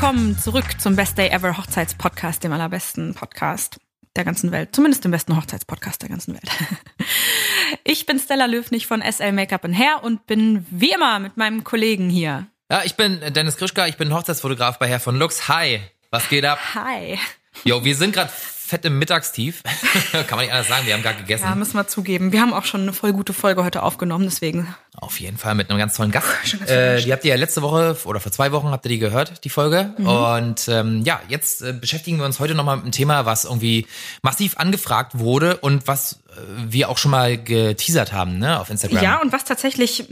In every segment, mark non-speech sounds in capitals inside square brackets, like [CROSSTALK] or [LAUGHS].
willkommen zurück zum Best Day Ever Hochzeitspodcast, dem allerbesten Podcast der ganzen Welt. Zumindest dem besten Hochzeitspodcast der ganzen Welt. [LAUGHS] Ich bin Stella Löwnig von SL Make-up Hair und bin wie immer mit meinem Kollegen hier. Ja, ich bin Dennis Krischka, ich bin Hochzeitsfotograf bei Herr von Lux. Hi, was geht ab? Hi. Jo, wir sind gerade fett im Mittagstief. [LAUGHS] Kann man nicht anders sagen, wir haben gerade gegessen. Ja, müssen wir zugeben. Wir haben auch schon eine voll gute Folge heute aufgenommen, deswegen. Auf jeden Fall mit einem ganz tollen Gast. Äh, die habt ihr ja letzte Woche oder vor zwei Wochen habt ihr die gehört, die Folge. Mhm. Und ähm, ja, jetzt äh, beschäftigen wir uns heute nochmal mit einem Thema, was irgendwie massiv angefragt wurde und was äh, wir auch schon mal geteasert haben, ne, auf Instagram. Ja, und was tatsächlich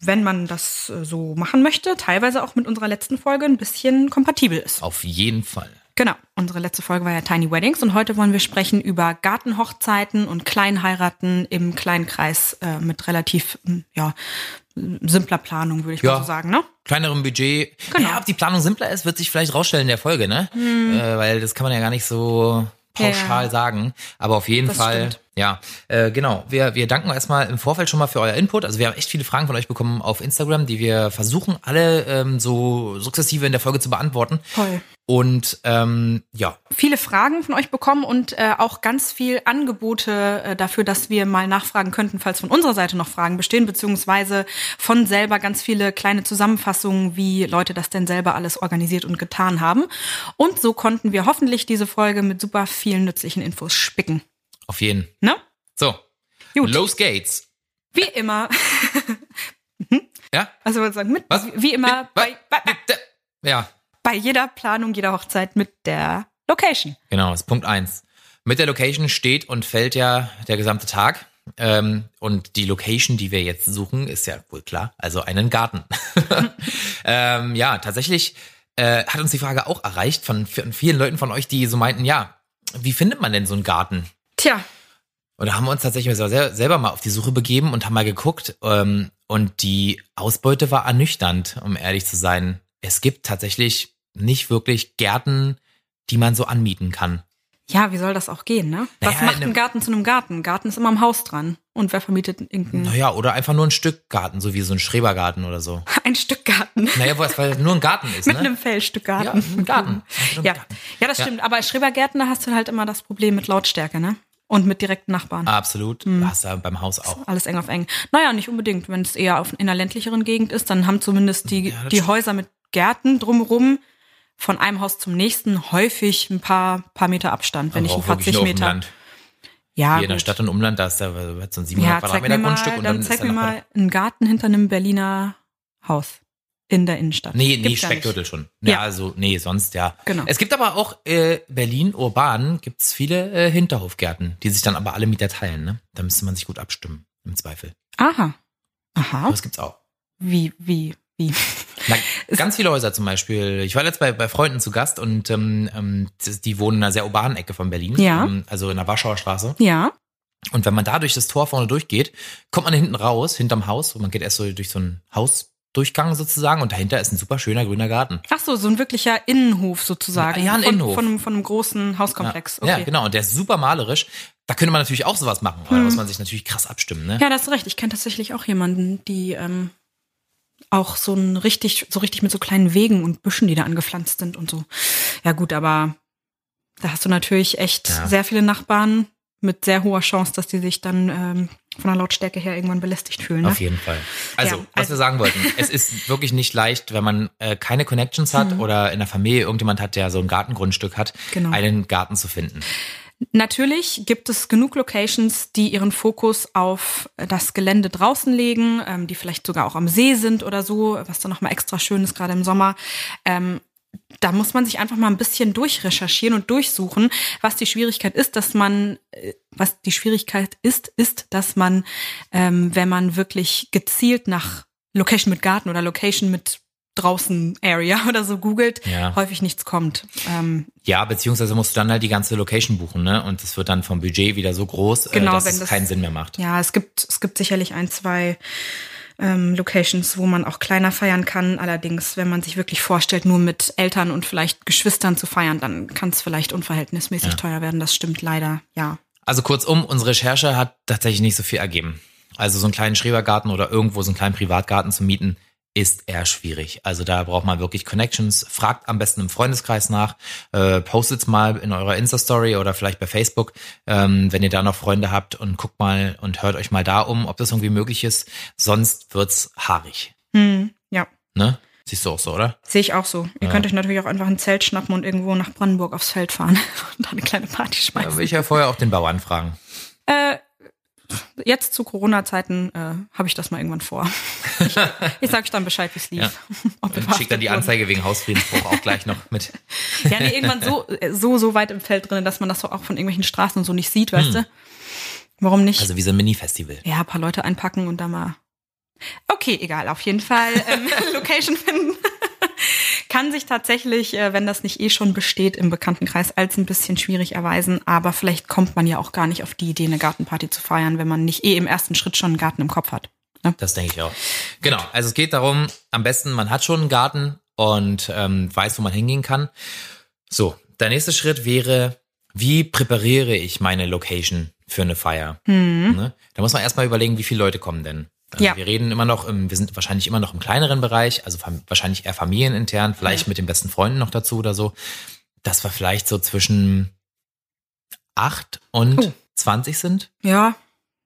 wenn man das äh, so machen möchte, teilweise auch mit unserer letzten Folge ein bisschen kompatibel ist. Auf jeden Fall. Genau, unsere letzte Folge war ja Tiny Weddings und heute wollen wir sprechen über Gartenhochzeiten und Kleinheiraten im kleinen Kreis äh, mit relativ hm, ja, simpler Planung, würde ich ja, mal so sagen, ne? Kleinerem Budget. Genau. Ja, ob die Planung simpler ist, wird sich vielleicht rausstellen in der Folge, ne? Hm. Äh, weil das kann man ja gar nicht so pauschal ja. sagen. Aber auf jeden das Fall, stimmt. ja, äh, genau. Wir, wir danken erstmal im Vorfeld schon mal für euer Input. Also wir haben echt viele Fragen von euch bekommen auf Instagram, die wir versuchen alle ähm, so sukzessive in der Folge zu beantworten. Toll. Und ähm, ja. Viele Fragen von euch bekommen und äh, auch ganz viel Angebote äh, dafür, dass wir mal nachfragen könnten, falls von unserer Seite noch Fragen bestehen, beziehungsweise von selber ganz viele kleine Zusammenfassungen, wie Leute das denn selber alles organisiert und getan haben. Und so konnten wir hoffentlich diese Folge mit super vielen nützlichen Infos spicken. Auf jeden. Ne? So. Gut. Los geht's. Wie immer. [LAUGHS] ja? Also sagen mit. Was? Wie immer. Bei, bei, bei, ja bei jeder Planung jeder Hochzeit mit der Location. Genau, das ist Punkt eins. Mit der Location steht und fällt ja der gesamte Tag. Ähm, und die Location, die wir jetzt suchen, ist ja wohl klar, also einen Garten. [LAUGHS] ähm, ja, tatsächlich äh, hat uns die Frage auch erreicht von, von vielen Leuten von euch, die so meinten, ja, wie findet man denn so einen Garten? Tja. Und da haben wir uns tatsächlich selber mal auf die Suche begeben und haben mal geguckt. Ähm, und die Ausbeute war ernüchternd, um ehrlich zu sein es gibt tatsächlich nicht wirklich Gärten, die man so anmieten kann. Ja, wie soll das auch gehen, ne? Was naja, macht ein Garten zu einem Garten? Ein Garten ist immer am Haus dran. Und wer vermietet irgendeinen? Naja, oder einfach nur ein Stück Garten, so wie so ein Schrebergarten oder so. [LAUGHS] Ein Stück Garten. Naja, weil es nur ein Garten ist, Mit ne? einem Fellstück Garten. Ja, ein Garten. [LAUGHS] Ja, ja das stimmt. Ja. Aber Schrebergärten, da hast du halt immer das Problem mit Lautstärke, ne? Und mit direkten Nachbarn. Absolut. Mhm. Hast du beim Haus auch. Alles eng auf eng. Naja, nicht unbedingt. Wenn es eher auf, in einer ländlicheren Gegend ist, dann haben zumindest die, ja, die Häuser mit Gärten drumherum von einem Haus zum nächsten häufig ein paar, paar Meter Abstand, wenn nicht ein paar zig Meter. Ja, Hier in der Stadt und Umland, da ist da so ein 700 ja, Quadratmeter mal, Grundstück. Und dann, dann zeig mir mal einen Garten hinter einem Berliner Haus in der Innenstadt. Nee, nee, Speckgürtel schon. Ja, ja, also, nee, sonst ja. Genau. Es gibt aber auch äh, Berlin urban gibt's viele äh, Hinterhofgärten, die sich dann aber alle Mieter teilen, ne? Da müsste man sich gut abstimmen, im Zweifel. Aha. Aha. Aber das gibt's auch. Wie, wie, wie? Na, ganz viele Häuser zum Beispiel. Ich war jetzt bei, bei Freunden zu Gast und ähm, ähm die wohnen in einer sehr urbanen Ecke von Berlin. Ja. Ähm, also in der Warschauer Straße. Ja. Und wenn man da durch das Tor vorne durchgeht, kommt man hinten raus, hinterm Haus, und man geht erst so durch so ein Hausdurchgang sozusagen und dahinter ist ein super schöner grüner Garten. Ach so, so ein wirklicher Innenhof sozusagen. Ja, ein von, Innenhof. Von, einem, von einem großen Hauskomplex. Ja, okay. ja, genau. Und der ist super malerisch. Da könnte man natürlich auch sowas machen, aber hm. da muss man sich natürlich krass abstimmen, ne? Ja, das ist recht. Ich kenne tatsächlich auch jemanden, die ähm, auch so ein richtig, so richtig mit so kleinen Wegen und Büschen, die da angepflanzt sind und so. Ja gut, aber da hast du natürlich echt ja. sehr viele Nachbarn mit sehr hoher Chance, dass die sich dann ähm, von der Lautstärke her irgendwann belästigt fühlen. Ne? Auf jeden Fall. Also, ja, also, was wir sagen wollten, es ist wirklich nicht leicht, wenn man äh, keine Connections hat mhm. oder in der Familie irgendjemand hat, der so ein Gartengrundstück hat, genau. einen Garten zu finden. Natürlich gibt es genug Locations, die ihren Fokus auf das Gelände draußen legen, ähm, die vielleicht sogar auch am See sind oder so, was dann nochmal extra schön ist, gerade im Sommer. Ähm, da muss man sich einfach mal ein bisschen durchrecherchieren und durchsuchen. Was die Schwierigkeit ist, dass man, äh, was die Schwierigkeit ist, ist, dass man, ähm, wenn man wirklich gezielt nach Location mit Garten oder Location mit draußen Area [LAUGHS] oder so googelt, ja. häufig nichts kommt. Ähm, ja, beziehungsweise musst du dann halt die ganze Location buchen, ne? Und das wird dann vom Budget wieder so groß, äh, genau, äh, dass es das, keinen Sinn mehr macht. Ja, es gibt, es gibt sicherlich ein, zwei ähm, Locations, wo man auch kleiner feiern kann. Allerdings, wenn man sich wirklich vorstellt, nur mit Eltern und vielleicht Geschwistern zu feiern, dann kann es vielleicht unverhältnismäßig ja. teuer werden. Das stimmt leider, ja. Also kurzum, unsere Recherche hat tatsächlich nicht so viel ergeben. Also so einen kleinen Schrebergarten oder irgendwo so einen kleinen Privatgarten zu mieten, ist eher schwierig. Also da braucht man wirklich Connections. Fragt am besten im Freundeskreis nach, äh, postet's mal in eurer Insta-Story oder vielleicht bei Facebook, ähm, wenn ihr da noch Freunde habt und guckt mal und hört euch mal da um, ob das irgendwie möglich ist. Sonst wird's haarig. Hm, ja. Ne? Siehst du auch so, oder? Sehe ich auch so. Ihr ja. könnt euch natürlich auch einfach ein Zelt schnappen und irgendwo nach Brandenburg aufs Feld fahren [LAUGHS] und da eine kleine Party schmeißen. Da will ich ja vorher auch den Bauern fragen. Äh, jetzt zu Corona-Zeiten äh, habe ich das mal irgendwann vor. Ich, [LAUGHS] ich sage euch dann Bescheid, wie es lief. Ja. [LAUGHS] Schickt dann die Anzeige wegen Hausfriedensbruch auch gleich noch mit. [LAUGHS] Ja, nee, irgendwann so, so, so weit im Feld drin, dass man das auch von irgendwelchen Straßen und so nicht sieht, weißt hm. du? Warum nicht? Also wie so ein Mini-Festival. Ja, ein paar Leute einpacken und da mal. Okay, egal, auf jeden Fall ähm, Location finden kann sich tatsächlich, äh, wenn das nicht eh schon besteht, im Bekanntenkreis als ein bisschen schwierig erweisen. Aber vielleicht kommt man ja auch gar nicht auf die Idee, eine Gartenparty zu feiern, wenn man nicht eh im ersten Schritt schon einen Garten im Kopf hat. Ne? Das denke ich auch. Genau. Also es geht darum, am besten, man hat schon einen Garten und ähm, weiß, wo man hingehen kann. So, der nächste Schritt wäre, wie präpariere ich meine Location für eine Feier? Mhm. Ne? Da muss man erstmal überlegen, wie viele Leute kommen denn. Also ja. Wir reden immer noch, im, wir sind wahrscheinlich immer noch im kleineren Bereich, also wahrscheinlich eher familienintern, vielleicht ja. mit den besten Freunden noch dazu oder so. Das war vielleicht so zwischen acht und oh. 20 sind. Ja,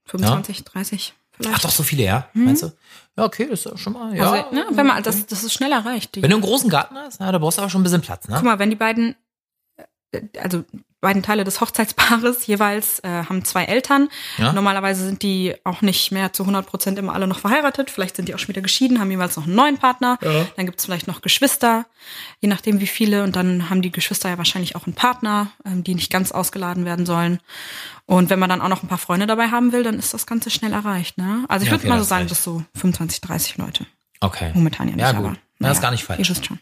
25, ja. 30 vielleicht. Ach doch, so viele, ja, mhm. meinst du? Ja, okay, das ist ja schon mal, ja. Also, ne, wenn man, das, das ist schnell erreicht. Wenn du einen großen Garten hast, na, da brauchst du aber schon ein bisschen Platz, ne? Guck mal, wenn die beiden, äh, also beiden Teile des Hochzeitspaares jeweils äh, haben zwei Eltern. Ja? Normalerweise sind die auch nicht mehr zu 100 Prozent immer alle noch verheiratet. Vielleicht sind die auch schon wieder geschieden, haben jeweils noch einen neuen Partner. Ja. Dann gibt es vielleicht noch Geschwister, je nachdem wie viele. Und dann haben die Geschwister ja wahrscheinlich auch einen Partner, ähm, die nicht ganz ausgeladen werden sollen. Und wenn man dann auch noch ein paar Freunde dabei haben will, dann ist das Ganze schnell erreicht. Ne? Also ich ja, würde okay, mal so sagen, bis so 25, 30 Leute. Okay. Momentan ja nicht. Ja, gut. Aber, naja, das ist gar nicht falsch. Ihr wisst schon.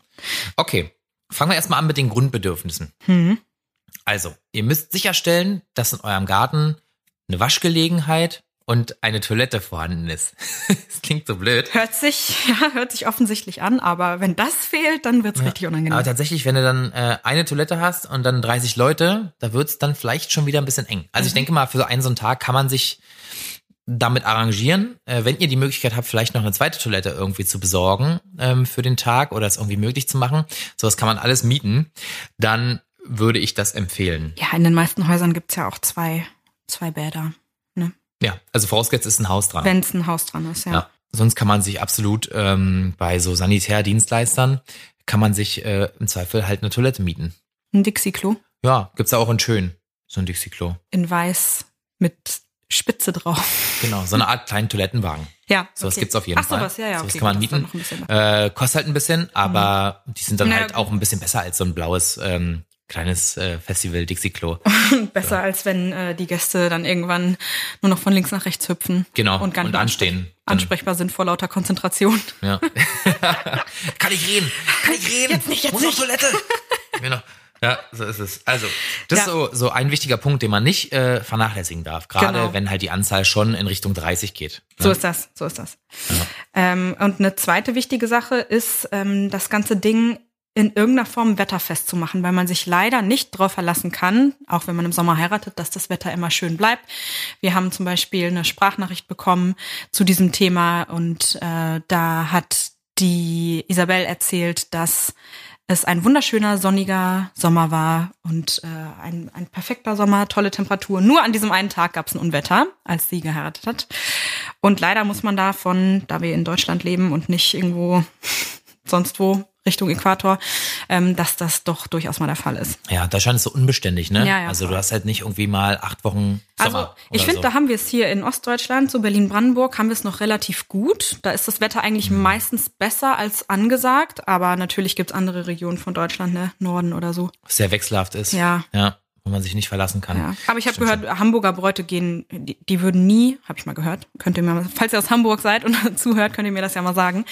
Okay. Fangen wir erstmal an mit den Grundbedürfnissen. Mhm. Also, ihr müsst sicherstellen, dass in eurem Garten eine Waschgelegenheit und eine Toilette vorhanden ist. [LAUGHS] das klingt so blöd. Hört sich, ja, hört sich offensichtlich an, aber wenn das fehlt, dann wird's ja, richtig unangenehm. Aber tatsächlich, wenn du dann äh, eine Toilette hast und dann 30 Leute, da wird's dann vielleicht schon wieder ein bisschen eng. Also mhm. ich denke mal, für so einen so einen Tag kann man sich damit arrangieren, äh, wenn ihr die Möglichkeit habt, vielleicht noch eine zweite Toilette irgendwie zu besorgen ähm, für den Tag oder es irgendwie möglich zu machen. Sowas kann man alles mieten. Dann würde ich das empfehlen. Ja, in den meisten Häusern gibt's ja auch zwei, zwei Bäder. Ne? Ja, also vorausgesetzt ist ein Haus dran. Wenn es ein Haus dran ist, ja. ja. Sonst kann man sich absolut ähm, bei so Sanitärdienstleistern kann man sich äh, im Zweifel halt eine Toilette mieten. Ein Dixie-Klo? Ja, gibt's da auch in schön, so ein Dixie-Klo. In weiß mit Spitze drauf. Genau, so eine Art kleinen Toilettenwagen. Ja. Sowas okay. gibt's auf jeden Ach, Fall. Sowas, ja, ja, sowas okay, kann man mieten. Äh, kostet halt ein bisschen, aber mhm. die sind dann ja, halt auch ein bisschen besser als so ein blaues ähm, kleines äh, Festival Dixie Klo. [LAUGHS] Besser ja. als wenn äh, die Gäste dann irgendwann nur noch von links nach rechts hüpfen. Genau. Und, gar und anstehen. Ansprechbar sind vor lauter Konzentration. Ja. [LAUGHS] Kann ich reden? Kann ich reden? Jetzt nicht, jetzt Muss nicht. auf Toilette. [LAUGHS] genau. Ja, so ist es. Also, das ja. ist so, so ein wichtiger Punkt, den man nicht äh, vernachlässigen darf. Gerade genau. wenn halt die Anzahl schon in Richtung 30 geht. Ne? So ist das, so ist das. Ja. Ähm, und eine zweite wichtige Sache ist, ähm, das ganze Ding in irgendeiner Form wetterfest zu machen, weil man sich leider nicht darauf verlassen kann, auch wenn man im Sommer heiratet, dass das Wetter immer schön bleibt. Wir haben zum Beispiel eine Sprachnachricht bekommen zu diesem Thema und äh, da hat die Isabel erzählt, dass es ein wunderschöner sonniger Sommer war und äh, ein, ein perfekter Sommer, tolle Temperatur. Nur an diesem einen Tag gab es ein Unwetter, als sie geheiratet hat. Und leider muss man davon, da wir in Deutschland leben und nicht irgendwo [LAUGHS] sonst wo, Richtung Äquator, ähm, dass das doch durchaus mal der Fall ist. Ja, Deutschland ist so unbeständig, ne? Ja, ja, also du hast halt nicht irgendwie mal acht Wochen Sommer. Also ich finde, so. da haben wir es hier in Ostdeutschland, so Berlin-Brandenburg, haben wir es noch relativ gut. Da ist das Wetter eigentlich mhm. meistens besser als angesagt, aber natürlich gibt's andere Regionen von Deutschland, ne? Norden oder so. Sehr wechselhaft ist. Ja. Ja wo man sich nicht verlassen kann. Ja. Aber ich habe gehört, schon. Hamburger Bräute gehen, die, die würden nie, habe ich mal gehört, könnt ihr mir, falls ihr aus Hamburg seid und [LAUGHS] zuhört, könnt ihr mir das ja mal sagen,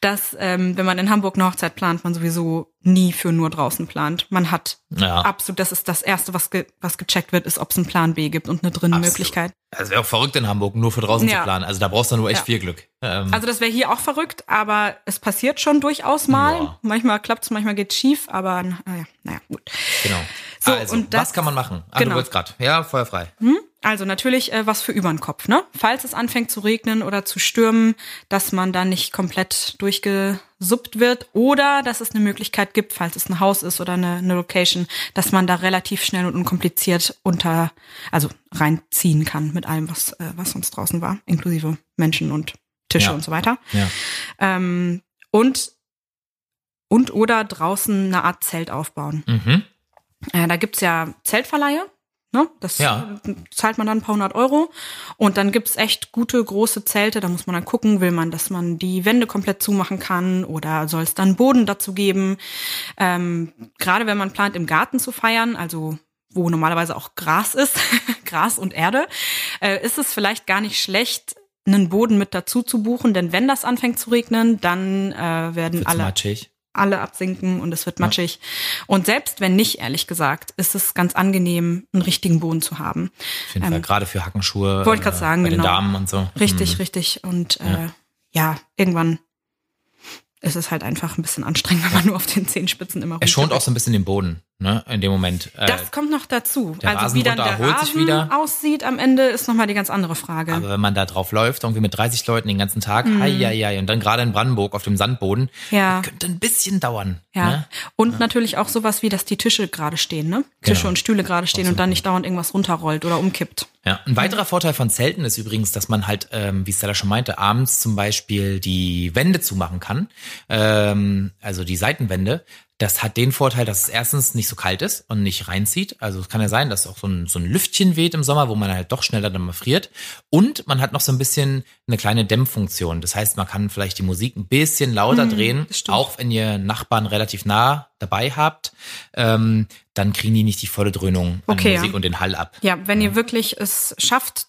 dass ähm, wenn man in Hamburg eine Hochzeit plant, man sowieso nie für nur draußen plant. Man hat ja. absolut, das ist das Erste, was, ge, was gecheckt wird, ist, ob es einen Plan B gibt und eine drinnen Möglichkeit. Das wäre auch verrückt in Hamburg, nur für draußen ja. zu planen. Also da brauchst du nur echt viel Glück. Ähm. Also das wäre hier auch verrückt, aber es passiert schon durchaus mal. Manchmal klappt es, manchmal geht schief, aber naja, naja, gut. Genau. So, also, und das, was kann man machen? Ah, genau. du wolltest grad. Ja, feuerfrei. Hm? Also natürlich äh, was für übern Kopf, ne? Falls es anfängt zu regnen oder zu stürmen, dass man dann nicht komplett durchgesuppt wird oder dass es eine Möglichkeit gibt, falls es ein Haus ist oder eine, eine Location, dass man da relativ schnell und unkompliziert unter, also reinziehen kann mit allem, was, äh, was sonst draußen war, inklusive Menschen und Tische ja. und so weiter. Ja. Ähm, und und oder draußen eine Art Zelt aufbauen. Mhm. Äh, da gibt's ja Zeltverleihe Ne? Das ja. zahlt man dann ein paar hundert Euro. Und dann gibt's echt gute große Zelte. Da muss man dann gucken, will man, dass man die Wände komplett zumachen kann oder soll es dann Boden dazu geben. Ähm, Gerade wenn man plant, im Garten zu feiern, also wo normalerweise auch Gras ist, [LAUGHS] Gras und Erde, äh, ist es vielleicht gar nicht schlecht, einen Boden mit dazu zu buchen, denn wenn das anfängt zu regnen, dann äh, werden Wird's alle matschig alle absinken und es wird matschig. Ja. Und selbst wenn nicht, ehrlich gesagt, ist es ganz angenehm, einen richtigen Boden zu haben. Auf jeden ähm, Fall, gerade für Hackenschuhe. Wollte gerade sagen, bei genau. den Damen und so. Richtig, mhm. richtig. Und ja. Äh, ja, irgendwann ist es halt einfach ein bisschen anstrengend, [LAUGHS] wenn man nur auf den Zehenspitzen immer Er schont auch so ein bisschen den Boden ne, in dem Moment. Äh, das kommt noch dazu. Also wie dann der Rasen wieder. aussieht am Ende ist nochmal die ganz andere Frage. Aber wenn man da drauf läuft, irgendwie mit 30 Leuten den ganzen Tag, mm. hei, hei, hei, und dann gerade in Brandenburg auf dem Sandboden, ja. könnte ein bisschen dauern. Ja. Ne? Und ja. natürlich auch sowas wie, dass die Tische gerade stehen, ne? Tische genau. und Stühle gerade stehen und dann nicht dauernd irgendwas runterrollt oder umkippt. Ja, ein weiterer Vorteil von Zelten ist übrigens, dass man halt, ähm, wie Stella schon meinte, abends zum Beispiel die Wände zumachen kann, ähm, also die Seitenwände, das hat den Vorteil, dass es erstens nicht so kalt ist und nicht reinzieht. Also es kann ja sein, dass auch so ein, so ein Lüftchen weht im Sommer, wo man halt doch schneller dann mal friert. Und man hat noch so ein bisschen eine kleine Dämmfunktion. Das heißt, man kann vielleicht die Musik ein bisschen lauter mhm, drehen, auch wenn ihr Nachbarn relativ nah dabei habt. Ähm, dann kriegen die nicht die volle Dröhnung an okay, Musik ja. und den Hall ab. Ja, wenn ihr wirklich es schafft,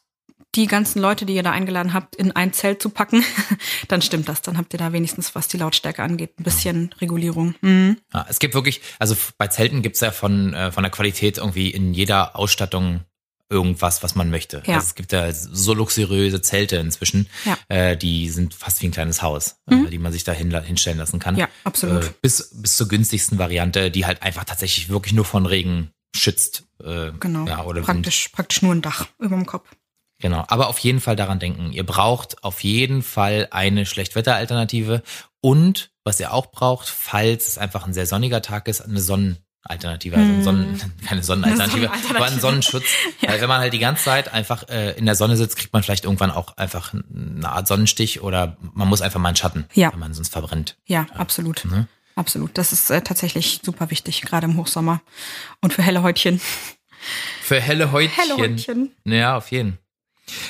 die ganzen Leute, die ihr da eingeladen habt, in ein Zelt zu packen, [LAUGHS] dann stimmt das. Dann habt ihr da wenigstens, was die Lautstärke angeht, ein bisschen Regulierung. Mhm. Ja, es gibt wirklich, also bei Zelten gibt's ja von, äh, von der Qualität irgendwie in jeder Ausstattung irgendwas, was man möchte. Ja. Also es gibt ja so luxuriöse Zelte inzwischen, ja. äh, die sind fast wie ein kleines Haus, äh, mhm. äh, die man sich da hin, hinstellen lassen kann. Ja, absolut. Äh, bis, bis zur günstigsten Variante, die halt einfach tatsächlich wirklich nur von Regen schützt. Äh, genau. Ja, oder praktisch, praktisch nur ein Dach über dem Kopf. Genau, aber auf jeden Fall daran denken. Ihr braucht auf jeden Fall eine Schlechtwetteralternative und was ihr auch braucht, falls es einfach ein sehr sonniger Tag ist, eine Sonnenalternative, also Sonnen, [LAUGHS] keine Sonnenalternative, [LAUGHS] Sonnenalternative. aber einen Sonnenschutz. [LAUGHS] ja. Weil wenn man halt die ganze Zeit einfach äh, in der Sonne sitzt, kriegt man vielleicht irgendwann auch einfach eine Art Sonnenstich oder man muss einfach mal einen Schatten, ja. wenn man sonst verbrennt. Ja, ja. absolut. Mhm. Absolut. Das ist äh, tatsächlich super wichtig, gerade im Hochsommer. Und für helle Häutchen. Für helle Häutchen. Helle Häutchen. Ja, auf jeden Fall.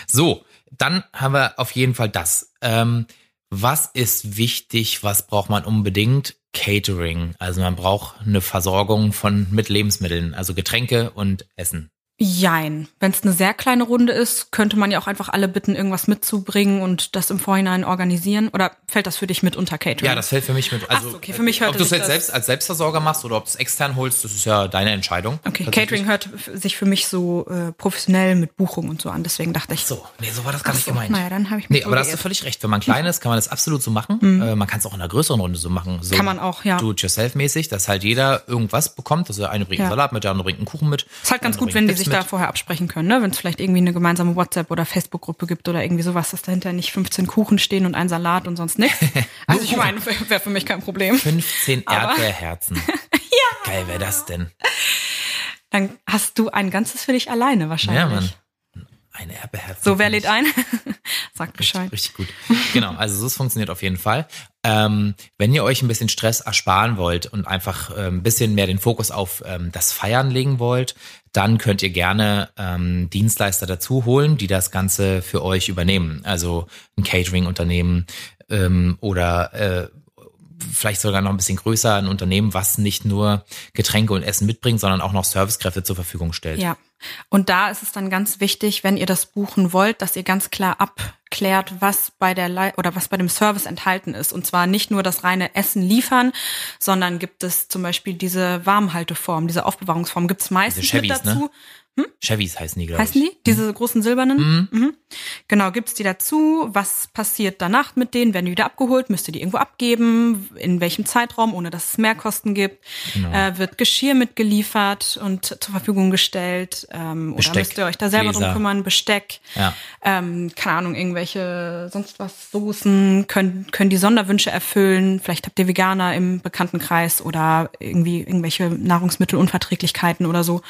So, dann haben wir auf jeden Fall das. Ähm, was ist wichtig? Was braucht man unbedingt? Catering. Also man braucht eine Versorgung von mit Lebensmitteln, also Getränke und Essen. Jein. Wenn es eine sehr kleine Runde ist, könnte man ja auch einfach alle bitten, irgendwas mitzubringen und das im Vorhinein organisieren. Oder fällt das für dich mit unter Catering? Ja, das fällt für mich mit. Also, Ach, okay, für mich hört ob du es jetzt selbst als Selbstversorger machst oder ob du es extern holst, das ist ja deine Entscheidung. Okay, Catering hört sich für mich so äh, professionell mit Buchung und so an. Deswegen dachte ich. So, nee, so war das gar nicht so, gemeint. Naja, dann habe ich mich Nee, aber da hast du völlig recht. Wenn man klein ist, kann man das absolut so machen. Mhm. Äh, man kann es auch in einer größeren Runde so machen. So kann man auch, ja. Do-it-yourself-mäßig, dass halt jeder irgendwas bekommt. Also eine bringt ja. Salat mit, der andere bringt einen Kuchen mit. Ist halt ganz gut, wenn die sich mit. da vorher absprechen sprechen können, ne? wenn es vielleicht irgendwie eine gemeinsame WhatsApp- oder Facebook-Gruppe gibt oder irgendwie sowas, dass dahinter nicht 15 Kuchen stehen und ein Salat und sonst nichts. [LAUGHS] Also ich meine, wäre für mich kein Problem. 15 Erdbeerherzen. [LAUGHS] ja. Geil wäre das denn. Dann hast du ein ganzes für dich alleine wahrscheinlich. Ja, Mann. Eine Erdbeerherzen. So, wer lädt ein? [LAUGHS] Sagt Bescheid. Richtig, richtig gut. Genau, also so es funktioniert auf jeden Fall. Ähm, wenn ihr euch ein bisschen Stress ersparen wollt und einfach äh, ein bisschen mehr den Fokus auf ähm, das Feiern legen wollt, dann könnt ihr gerne ähm, Dienstleister dazu holen, die das Ganze für euch übernehmen. Also ein Catering-Unternehmen ähm, oder äh, vielleicht sogar noch ein bisschen größer ein Unternehmen, was nicht nur Getränke und Essen mitbringt, sondern auch noch Servicekräfte zur Verfügung stellt. Ja. Und da ist es dann ganz wichtig, wenn ihr das buchen wollt, dass ihr ganz klar abklärt, was bei der Le oder was bei dem Service enthalten ist. Und zwar nicht nur das reine Essen liefern, sondern gibt es zum Beispiel diese Warmhalteform, diese Aufbewahrungsform, gibt es meistens mit dazu. Ne? Hm? Chevys heißen die, glaube ich. Heißen die? Diese großen silbernen? Mhm. Mhm. Genau, gibt's die dazu? Was passiert danach mit denen? Werden die wieder abgeholt? Müsst ihr die irgendwo abgeben? In welchem Zeitraum, ohne dass es Mehrkosten gibt? Genau. Äh, wird Geschirr mitgeliefert und zur Verfügung gestellt? Ähm, oder müsst ihr euch da selber Gläser. drum kümmern? Besteck? Ja. Ähm, keine Ahnung, irgendwelche sonst was Soßen können, können die Sonderwünsche erfüllen. Vielleicht habt ihr Veganer im Bekanntenkreis oder irgendwie irgendwelche Nahrungsmittelunverträglichkeiten oder so.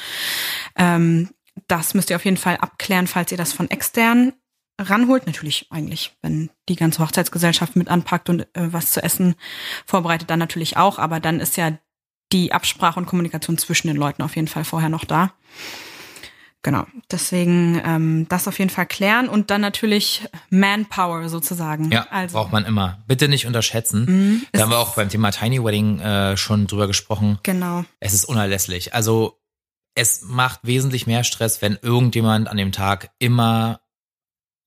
Ähm, das müsst ihr auf jeden Fall abklären, falls ihr das von extern ranholt. Natürlich eigentlich, wenn die ganze Hochzeitsgesellschaft mit anpackt und äh, was zu essen vorbereitet, dann natürlich auch. Aber dann ist ja die Absprache und Kommunikation zwischen den Leuten auf jeden Fall vorher noch da. Genau, deswegen ähm, das auf jeden Fall klären und dann natürlich Manpower sozusagen. Ja, also, braucht man immer. Bitte nicht unterschätzen. Mhm, da haben wir auch beim Thema Tiny Wedding äh, schon drüber gesprochen. Genau. Es ist unerlässlich. Also es macht wesentlich mehr Stress, wenn irgendjemand an dem Tag immer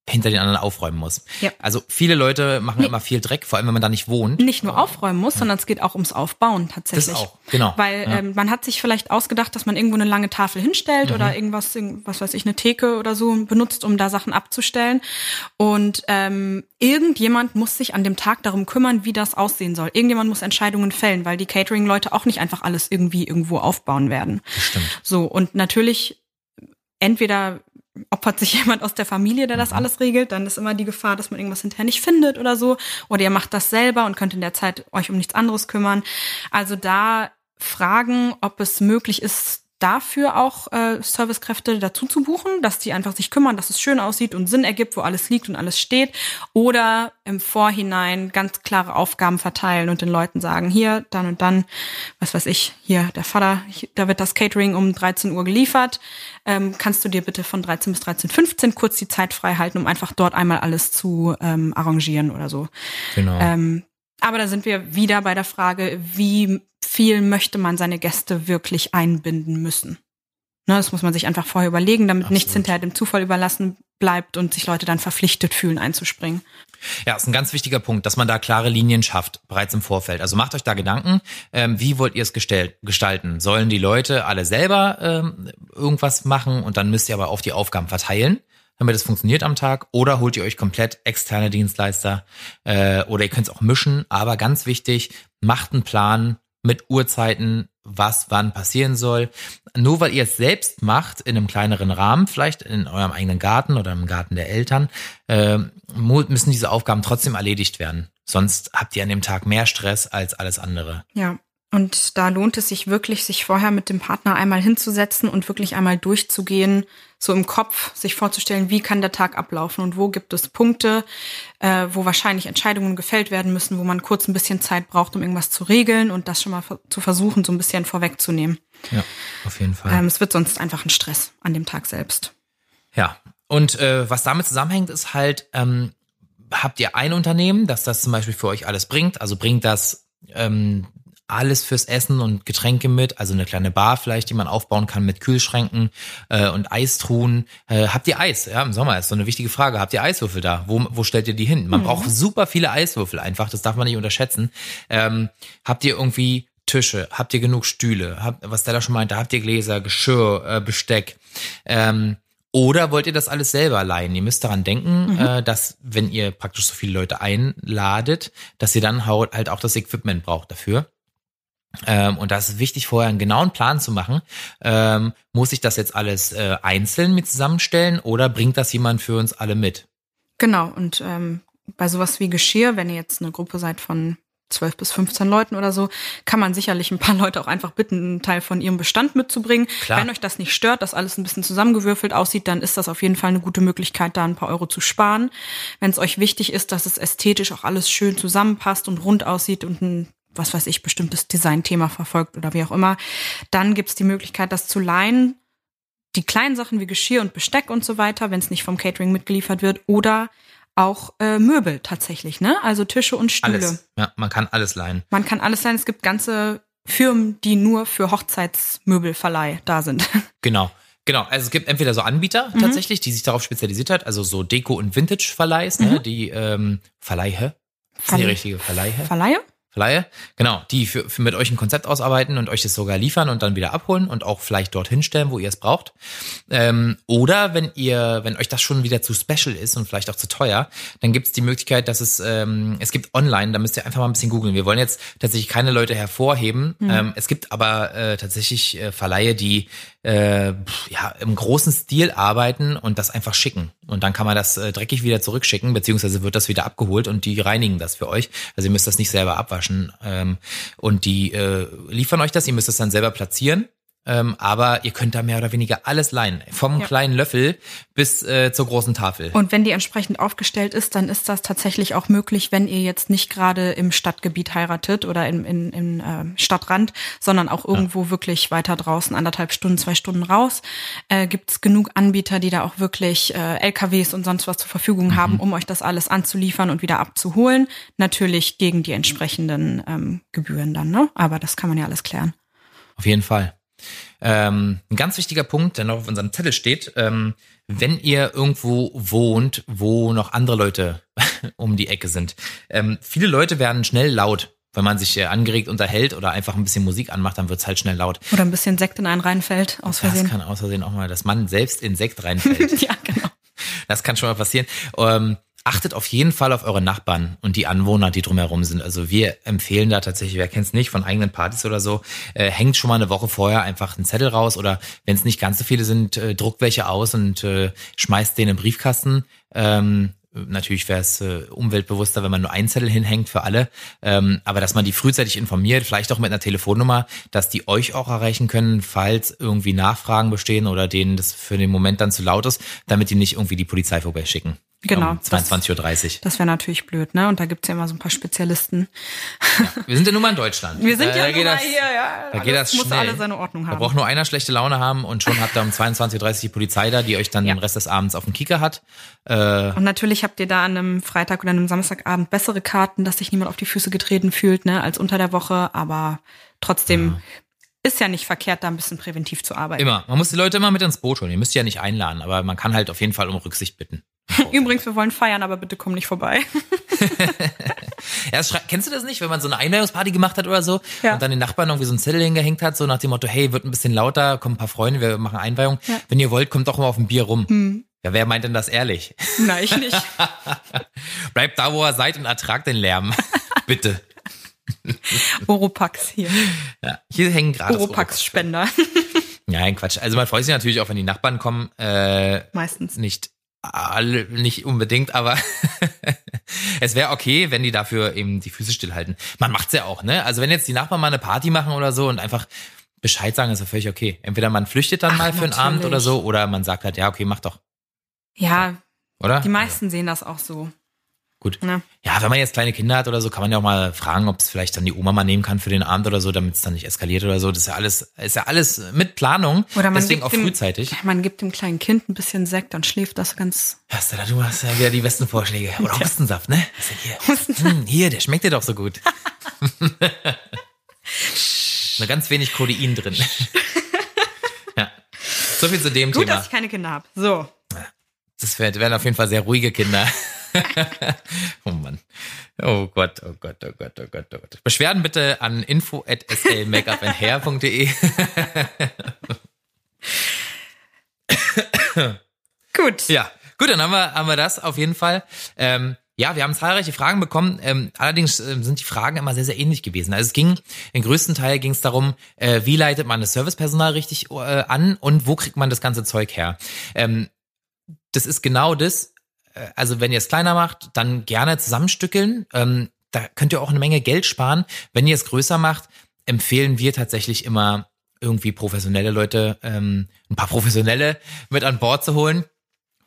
hinter den anderen aufräumen muss. Ja. Also viele Leute machen nee. immer viel Dreck, vor allem wenn man da nicht wohnt. Nicht nur aufräumen muss, ja. sondern es geht auch ums Aufbauen tatsächlich. Das auch, genau. Weil ja. ähm, man hat sich vielleicht ausgedacht, dass man irgendwo eine lange Tafel hinstellt mhm. oder irgendwas, was weiß ich, eine Theke oder so benutzt, um da Sachen abzustellen. Und ähm, irgendjemand muss sich an dem Tag darum kümmern, wie das aussehen soll. Irgendjemand muss Entscheidungen fällen, weil die Catering-Leute auch nicht einfach alles irgendwie irgendwo aufbauen werden. Stimmt. So, und natürlich entweder opfert sich [LAUGHS] jemand aus der Familie, der das mhm. alles regelt, dann ist immer die Gefahr, dass man irgendwas hinterher nicht findet oder so. Oder ihr macht das selber und könnt in der Zeit euch um nichts anderes kümmern. Also da fragen, ob es möglich ist, dafür auch äh, Servicekräfte dazu zu buchen, dass die einfach sich kümmern, dass es schön aussieht und Sinn ergibt, wo alles liegt und alles steht. Oder im Vorhinein ganz klare Aufgaben verteilen und den Leuten sagen, hier, dann und dann, was weiß ich, hier, der Vater, da wird das Catering um 13 Uhr geliefert. Ähm, kannst du dir bitte von 13 bis 13.15 kurz die Zeit frei halten, um einfach dort einmal alles zu ähm, arrangieren oder so. Genau. Ähm, aber da sind wir wieder bei der Frage, wie viel möchte man seine Gäste wirklich einbinden müssen. Ne, das muss man sich einfach vorher überlegen, damit Absolut. nichts hinterher dem Zufall überlassen bleibt und sich Leute dann verpflichtet fühlen, einzuspringen. Ja, ist ein ganz wichtiger Punkt, dass man da klare Linien schafft, bereits im Vorfeld. Also macht euch da Gedanken, ähm, wie wollt ihr es gestellt, gestalten? Sollen die Leute alle selber ähm, irgendwas machen und dann müsst ihr aber auf die Aufgaben verteilen? damit es funktioniert am Tag, oder holt ihr euch komplett externe Dienstleister äh, oder ihr könnt es auch mischen. Aber ganz wichtig, macht einen Plan mit Uhrzeiten, was wann passieren soll. Nur weil ihr es selbst macht, in einem kleineren Rahmen, vielleicht in eurem eigenen Garten oder im Garten der Eltern, äh, müssen diese Aufgaben trotzdem erledigt werden. Sonst habt ihr an dem Tag mehr Stress als alles andere. Ja, und da lohnt es sich wirklich, sich vorher mit dem Partner einmal hinzusetzen und wirklich einmal durchzugehen, so im Kopf sich vorzustellen, wie kann der Tag ablaufen und wo gibt es Punkte, äh, wo wahrscheinlich Entscheidungen gefällt werden müssen, wo man kurz ein bisschen Zeit braucht, um irgendwas zu regeln und das schon mal zu versuchen, so ein bisschen vorwegzunehmen. Ja, auf jeden Fall. Ähm, es wird sonst einfach ein Stress an dem Tag selbst. Ja, und äh, was damit zusammenhängt, ist halt, ähm, habt ihr ein Unternehmen, das das zum Beispiel für euch alles bringt? Also bringt das ähm, alles fürs Essen und Getränke mit, also eine kleine Bar vielleicht, die man aufbauen kann mit Kühlschränken äh, und Eistruhen. Äh, habt ihr Eis? Ja, im Sommer ist so eine wichtige Frage. Habt ihr Eiswürfel da? Wo, wo stellt ihr die hin? Man mhm. braucht super viele Eiswürfel einfach, das darf man nicht unterschätzen. Ähm, habt ihr irgendwie Tische? Habt ihr genug Stühle? Habt, was Stella schon meinte, habt ihr Gläser, Geschirr, äh, Besteck? Ähm, oder wollt ihr das alles selber leihen? Ihr müsst daran denken, mhm. äh, dass wenn ihr praktisch so viele Leute einladet, dass ihr dann halt auch das Equipment braucht dafür. Ähm, und das ist wichtig, vorher einen genauen Plan zu machen. Ähm, muss ich das jetzt alles äh, einzeln mit zusammenstellen oder bringt das jemand für uns alle mit? Genau, und ähm, bei sowas wie Geschirr, wenn ihr jetzt eine Gruppe seid von 12 bis 15 Leuten oder so, kann man sicherlich ein paar [LAUGHS] Leute auch einfach bitten, einen Teil von ihrem Bestand mitzubringen. Klar. Wenn euch das nicht stört, dass alles ein bisschen zusammengewürfelt aussieht, dann ist das auf jeden Fall eine gute Möglichkeit, da ein paar Euro zu sparen. Wenn es euch wichtig ist, dass es ästhetisch auch alles schön zusammenpasst und rund aussieht und ein was weiß ich, bestimmtes Designthema verfolgt oder wie auch immer. Dann gibt's die Möglichkeit, das zu leihen. Die kleinen Sachen wie Geschirr und Besteck und so weiter, wenn es nicht vom Catering mitgeliefert wird, oder auch äh, Möbel tatsächlich, ne? Also Tische und Stühle. Alles. Ja, man kann alles leihen. Man kann alles leihen. Es gibt ganze Firmen, die nur für Hochzeitsmöbelverleih da sind. [LAUGHS] Genau. Genau, also es gibt entweder so Anbieter mhm. tatsächlich, die sich darauf spezialisiert hat, also so Deko- und Vintage-Verleihs, ne, mhm. die ähm, Verleihe. Ist die richtige Verleihe? Verleihe? Verleihe, genau, die für, für mit euch ein Konzept ausarbeiten und euch das sogar liefern und dann wieder abholen und auch vielleicht dorthin stellen, wo ihr es braucht. Ähm, oder wenn ihr, wenn euch das schon wieder zu special ist und vielleicht auch zu teuer, dann gibt es die Möglichkeit, dass es, ähm, es gibt online, da müsst ihr einfach mal ein bisschen googeln. Wir wollen jetzt tatsächlich keine Leute hervorheben. Mhm. Ähm, es gibt aber äh, tatsächlich äh, Verleihe, die äh, ja, im großen Stil arbeiten und das einfach schicken. Und dann kann man das äh, dreckig wieder zurückschicken, beziehungsweise wird das wieder abgeholt und die reinigen das für euch. Also ihr müsst das nicht selber abwaschen. Ähm, und die äh, liefern euch das, ihr müsst das dann selber platzieren ähm, aber ihr könnt da mehr oder weniger alles leihen. Vom ja. kleinen Löffel bis äh, zur großen Tafel. Und wenn die entsprechend aufgestellt ist, dann ist das tatsächlich auch möglich, wenn ihr jetzt nicht gerade im Stadtgebiet heiratet oder in, in, in äh, Stadtrand, sondern auch irgendwo ja. wirklich weiter draußen, anderthalb Stunden, zwei Stunden raus, äh, gibt es genug Anbieter, die da auch wirklich äh, LKWs und sonst was zur Verfügung mhm. haben, um euch das alles anzuliefern und wieder abzuholen. Natürlich gegen die entsprechenden ähm, Gebühren dann, ne? Aber das kann man ja alles klären. Auf jeden Fall. Ähm, ein ganz wichtiger Punkt, der noch auf unserem Zettel steht, ähm, wenn ihr irgendwo wohnt, wo noch andere Leute [LAUGHS] um die Ecke sind. Ähm, viele Leute werden schnell laut. Wenn man sich äh, angeregt unterhält oder einfach ein bisschen Musik anmacht, dann wird's halt schnell laut. Oder ein bisschen Sekt in einen reinfällt, aus Versehen. Das kann aus Versehen auch mal, dass man selbst in Sekt reinfällt. [LAUGHS] ja, genau. Das kann schon mal passieren. Ähm, achtet auf jeden Fall auf eure Nachbarn und die Anwohner, die drumherum sind. Also wir empfehlen da tatsächlich, wer kennt es nicht, von eigenen Partys oder so, äh, hängt schon mal eine Woche vorher einfach einen Zettel raus oder wenn es nicht ganz so viele sind, äh, druckt welche aus und äh, schmeißt den im Briefkasten. Ähm, Natürlich wäre es äh, umweltbewusster, wenn man nur einen Zettel hinhängt für alle. Ähm, aber dass man die frühzeitig informiert, vielleicht auch mit einer Telefonnummer, dass die euch auch erreichen können, falls irgendwie Nachfragen bestehen oder denen das für den Moment dann zu laut ist, damit die nicht irgendwie die Polizei vorbeischicken. Genau. Um 22.30 Uhr. Das, das wäre natürlich blöd, ne? Und da gibt's ja immer so ein paar Spezialisten. Ja, wir sind ja nun mal in Deutschland. Wir sind da, ja da nur mal hier, ja. Da geht das muss schnell. alle seine Ordnung haben. Da braucht nur einer schlechte Laune haben und schon habt ihr um 22.30 Uhr die Polizei da, die euch dann ja. den Rest des Abends auf dem Kicker hat. Äh, und natürlich habt ihr da an einem Freitag oder einem Samstagabend bessere Karten, dass sich niemand auf die Füße getreten fühlt, ne, als unter der Woche, aber trotzdem ja ist ja nicht verkehrt, da ein bisschen präventiv zu arbeiten. Immer. Man muss die Leute immer mit ins Boot holen. Ihr müsst ja nicht einladen, aber man kann halt auf jeden Fall um Rücksicht bitten. [LAUGHS] Übrigens, wir wollen feiern, aber bitte komm nicht vorbei. [LAUGHS] ja, kennst du das nicht, wenn man so eine Einweihungsparty gemacht hat oder so ja. und dann den Nachbarn irgendwie so einen Zettel hingehängt hat, so nach dem Motto, hey, wird ein bisschen lauter, kommen ein paar Freunde, wir machen Einweihung. Ja. Wenn ihr wollt, kommt doch mal auf ein Bier rum. Hm. Ja, wer meint denn das ehrlich? Nein, ich nicht. [LAUGHS] Bleibt da, wo ihr seid und ertragt den Lärm. Bitte. Oropax hier. Ja, hier hängen gerade Oropax-Spender. Nein, Quatsch. Also man freut sich natürlich auch, wenn die Nachbarn kommen. Äh, Meistens. Nicht alle, nicht unbedingt, aber [LAUGHS] es wäre okay, wenn die dafür eben die Füße stillhalten. Man macht's ja auch, ne? Also wenn jetzt die Nachbarn mal eine Party machen oder so und einfach Bescheid sagen, ist ja völlig okay. Entweder man flüchtet dann Ach, mal für natürlich. einen Abend oder so, oder man sagt halt, ja, okay, mach doch. Ja. Oder? Die meisten also. sehen das auch so. Gut. Ja. ja, wenn man jetzt kleine Kinder hat oder so, kann man ja auch mal fragen, ob es vielleicht dann die Oma mal nehmen kann für den Abend oder so, damit es dann nicht eskaliert oder so. Das ist ja alles, ist ja alles mit Planung. Oder man deswegen auch dem, frühzeitig. Man gibt dem kleinen Kind ein bisschen Sekt, dann schläft das ganz. Hast du da, du hast ja wieder die besten Vorschläge. Oder ja. Hustensaft, ne? Was ist denn hier? Hm, hier, der schmeckt dir doch so gut. [LAUGHS] Nur ganz wenig Codein drin. [LAUGHS] ja. So viel zu dem gut, Thema. Gut, dass ich keine Kinder habe. So. Das werden auf jeden Fall sehr ruhige Kinder. [LAUGHS] oh Mann. Oh Gott, oh Gott, oh Gott, oh Gott, oh Gott. Beschwerden bitte an info at slmakeupandhair.de. [LAUGHS] Gut. Ja, gut, dann haben wir, haben wir das auf jeden Fall. Ähm, ja, wir haben zahlreiche Fragen bekommen. Ähm, allerdings äh, sind die Fragen immer sehr, sehr ähnlich gewesen. Also es ging, im größten Teil ging es darum, äh, wie leitet man das Servicepersonal richtig äh, an und wo kriegt man das ganze Zeug her. Ähm, das ist genau das, also wenn ihr es kleiner macht, dann gerne zusammenstückeln. Ähm, da könnt ihr auch eine Menge Geld sparen. Wenn ihr es größer macht, empfehlen wir tatsächlich immer irgendwie professionelle Leute, ähm, ein paar professionelle mit an Bord zu holen.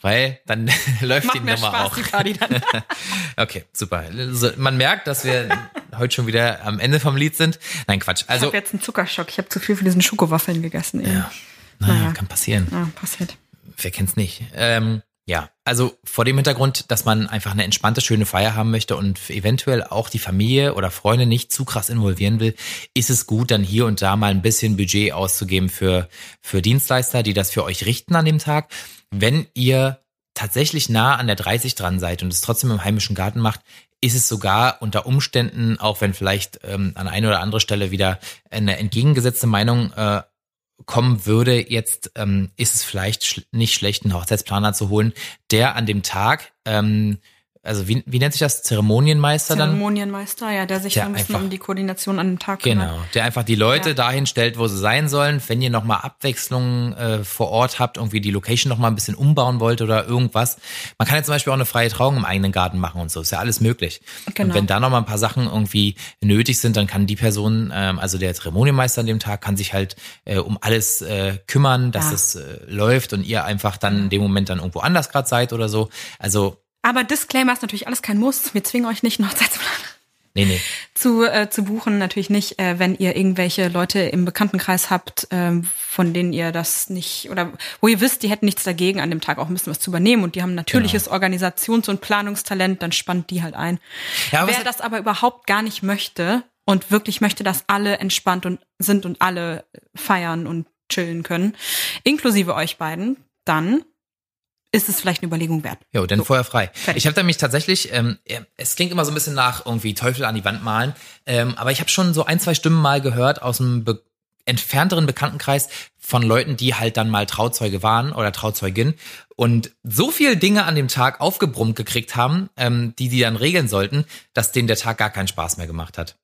Weil dann [LAUGHS] läuft Macht die Nummer Spaß, auch. Die Party dann. [LAUGHS] [LAUGHS] okay, super. Also man merkt, dass wir heute schon wieder am Ende vom Lied sind. Nein, Quatsch. Also, ich habe jetzt einen Zuckerschock. Ich habe zu viel von diesen Schokowaffeln gegessen. Eben. Ja. Naja, naja, kann passieren. Ja, passiert. Wer kennt's nicht? Ähm, ja, also vor dem Hintergrund, dass man einfach eine entspannte, schöne Feier haben möchte und eventuell auch die Familie oder Freunde nicht zu krass involvieren will, ist es gut, dann hier und da mal ein bisschen Budget auszugeben für, für Dienstleister, die das für euch richten an dem Tag. Wenn ihr tatsächlich nah an der 30 dran seid und es trotzdem im heimischen Garten macht, ist es sogar unter Umständen, auch wenn vielleicht ähm, an eine oder andere Stelle wieder eine entgegengesetzte Meinung äh, kommen würde, jetzt ähm, ist es vielleicht sch nicht schlecht, einen Hochzeitsplaner zu holen, der an dem Tag ähm, also wie, wie nennt sich das? Zeremonienmeister dann? Zeremonienmeister, ja, der sich der ein bisschen einfach, um die Koordination an dem Tag kümmert. Genau, der einfach die Leute ja. dahin stellt, wo sie sein sollen. Wenn ihr nochmal Abwechslungen äh, vor Ort habt, irgendwie die Location nochmal ein bisschen umbauen wollt oder irgendwas. Man kann ja zum Beispiel auch eine freie Trauung im eigenen Garten machen und so. Ist ja alles möglich. Genau. Und wenn da nochmal ein paar Sachen irgendwie nötig sind, dann kann die Person, ähm, also der Zeremonienmeister an dem Tag, kann sich halt äh, um alles äh, kümmern, dass ja. es äh, läuft und ihr einfach dann in dem Moment dann irgendwo anders gerade seid oder so. Also aber Disclaimer ist natürlich alles kein Muss. Wir zwingen euch nicht, einen Hochzeitsplan nee, nee. Zu, äh, zu buchen. Natürlich nicht, äh, wenn ihr irgendwelche Leute im Bekanntenkreis habt, äh, von denen ihr das nicht, oder wo ihr wisst, die hätten nichts dagegen, an dem Tag auch ein bisschen was zu übernehmen und die haben natürliches genau. Organisations- und Planungstalent, dann spannt die halt ein. Ja, Wer das aber überhaupt gar nicht möchte und wirklich möchte, dass alle entspannt und sind und alle feiern und chillen können, inklusive euch beiden, dann ist es vielleicht eine Überlegung wert. Jo, dann so. vorher frei. Fertig. Ich habe da mich tatsächlich, ähm, es klingt immer so ein bisschen nach irgendwie Teufel an die Wand malen, ähm, aber ich habe schon so ein, zwei Stimmen mal gehört aus einem be entfernteren Bekanntenkreis von Leuten, die halt dann mal Trauzeuge waren oder Trauzeugin und so viel Dinge an dem Tag aufgebrummt gekriegt haben, ähm, die die dann regeln sollten, dass denen der Tag gar keinen Spaß mehr gemacht hat.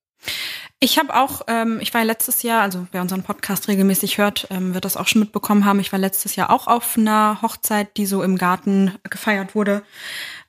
Ich habe auch, ähm, ich war letztes Jahr, also wer unseren Podcast regelmäßig hört, ähm, wird das auch schon mitbekommen haben. Ich war letztes Jahr auch auf einer Hochzeit, die so im Garten gefeiert wurde.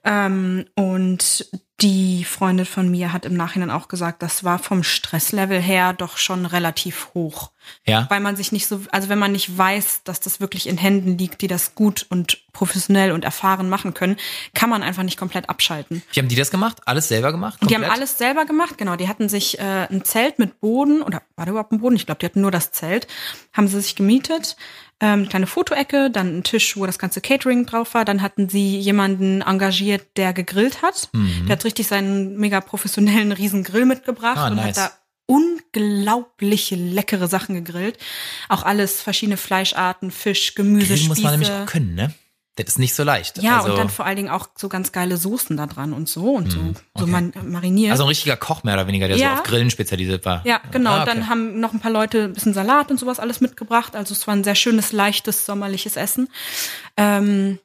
Ähm, und die Freundin von mir hat im Nachhinein auch gesagt, das war vom Stresslevel her doch schon relativ hoch. Ja. Weil man sich nicht so, also wenn man nicht weiß, dass das wirklich in Händen liegt, die das gut und professionell und erfahren machen können, kann man einfach nicht komplett abschalten. Wie haben die das gemacht? Alles selber gemacht? Komplett? Die haben alles selber gemacht, genau. Die hatten sich äh, ein Zelt mit Boden, oder war da überhaupt ein Boden? Ich glaube, die hatten nur das Zelt, haben sie sich gemietet ähm, kleine Fotoecke, dann ein Tisch, wo das ganze Catering drauf war. Dann hatten sie jemanden engagiert, der gegrillt hat. Mhm. Der hat richtig seinen mega professionellen Riesengrill mitgebracht ah, und nice. hat da unglaubliche leckere Sachen gegrillt. Auch alles verschiedene Fleischarten, Fisch, Gemüse, Grillen muss man nämlich auch können, ne? Das ist nicht so leicht. Ja, also, und dann vor allen Dingen auch so ganz geile Soßen da dran und so und so, hm, okay. so man, mariniert. Also ein richtiger Koch mehr oder weniger, der ja. so auf Grillen spezialisiert war. Ja, genau. Ah, okay. Dann haben noch ein paar Leute ein bisschen Salat und sowas alles mitgebracht. Also es war ein sehr schönes, leichtes, sommerliches Essen. Ähm,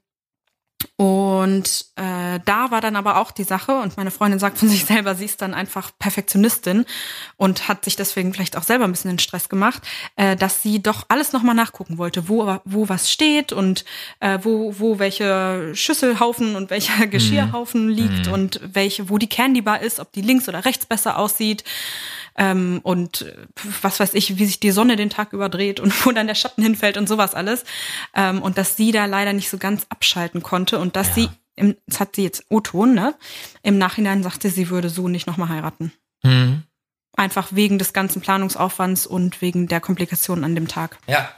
und äh, da war dann aber auch die Sache, und meine Freundin sagt von [LAUGHS] sich selber, sie ist dann einfach Perfektionistin und hat sich deswegen vielleicht auch selber ein bisschen in Stress gemacht, äh, dass sie doch alles nochmal nachgucken wollte, wo, wo was steht und äh, wo, wo welche Schüsselhaufen und welcher Geschirrhaufen liegt mhm. und welche, wo die Candy Bar ist, ob die links oder rechts besser aussieht ähm, und was weiß ich, wie sich die Sonne den Tag überdreht und [LAUGHS] wo dann der Schatten hinfällt und sowas alles. Ähm, und dass sie da leider nicht so ganz abschalten konnte und dass ja. sie, im, das hat sie jetzt O-Ton, ne? Im Nachhinein sagte sie, würde so nicht nochmal heiraten. Mhm. Einfach wegen des ganzen Planungsaufwands und wegen der Komplikationen an dem Tag. Ja,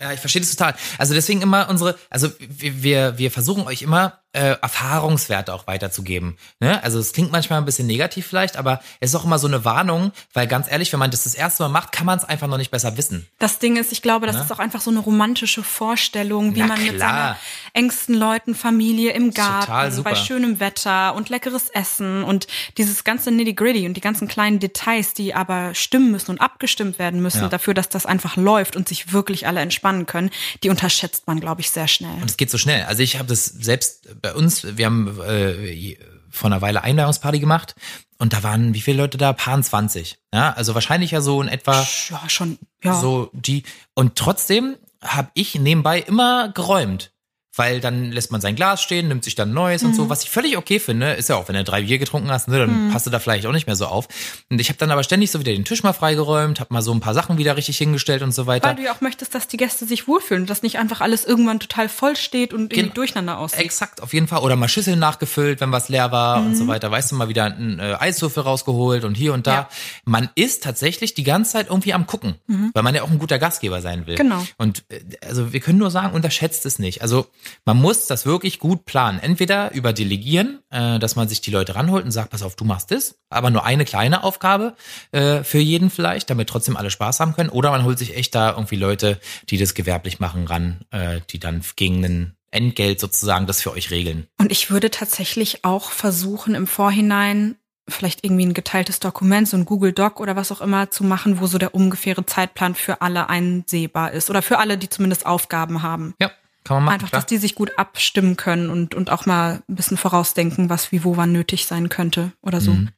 ja, ich verstehe das total. Also deswegen immer unsere, also wir, wir versuchen euch immer äh, Erfahrungswerte auch weiterzugeben. Ne? Also es klingt manchmal ein bisschen negativ vielleicht, aber es ist auch immer so eine Warnung, weil ganz ehrlich, wenn man das das erste Mal macht, kann man es einfach noch nicht besser wissen. Das Ding ist, ich glaube, das ne? ist auch einfach so eine romantische Vorstellung, wie Na, man klar. mit seinen engsten Leuten, Familie im Garten, bei schönem Wetter und leckeres Essen und dieses ganze Nitty-Gritty und die ganzen kleinen Details, die aber stimmen müssen und abgestimmt werden müssen ja. dafür, dass das einfach läuft und sich wirklich alle entspannen können, die unterschätzt man, glaube ich, sehr schnell. Und es geht so schnell. Also ich habe das selbst bei uns, wir haben äh, vor einer Weile Einladungsparty gemacht und da waren wie viele Leute da? Paar 20. Ja, also wahrscheinlich ja so in etwa ja, schon ja. so die und trotzdem habe ich nebenbei immer geräumt. Weil dann lässt man sein Glas stehen, nimmt sich dann neues mhm. und so, mhm. was ich völlig okay finde, ist ja auch, wenn du drei Bier getrunken hast, ne, dann mhm. passt du da vielleicht auch nicht mehr so auf. Und ich habe dann aber ständig so wieder den Tisch mal freigeräumt, habe mal so ein paar Sachen wieder richtig hingestellt und so weiter. Weil du ja auch möchtest, dass die Gäste sich wohlfühlen, dass nicht einfach alles irgendwann total voll steht und irgendwie durcheinander aussieht. Exakt, auf jeden Fall. Oder mal Schüsseln nachgefüllt, wenn was leer war mhm. und so mhm. weiter. Weißt du, mal wieder einen äh, Eiswürfel rausgeholt und hier und da. Ja. Man ist tatsächlich die ganze Zeit irgendwie am gucken, mhm. weil man ja auch ein guter Gastgeber sein will. Genau. Und äh, also wir können nur sagen, unterschätzt es nicht. Also man muss das wirklich gut planen. Entweder über Delegieren, äh, dass man sich die Leute ranholt und sagt, pass auf, du machst das, aber nur eine kleine Aufgabe äh, für jeden vielleicht, damit trotzdem alle Spaß haben können. Oder man holt sich echt da irgendwie Leute, die das gewerblich machen, ran, äh, die dann gegen einen Entgelt sozusagen das für euch regeln. Und ich würde tatsächlich auch versuchen, im Vorhinein vielleicht irgendwie ein geteiltes Dokument, so ein Google Doc oder was auch immer zu machen, wo so der ungefähre Zeitplan für alle einsehbar ist oder für alle, die zumindest Aufgaben haben. Ja. Kann man machen, Einfach, klar. dass die sich gut abstimmen können und, und auch mal ein bisschen vorausdenken, was wie wo wann nötig sein könnte oder so. Mhm.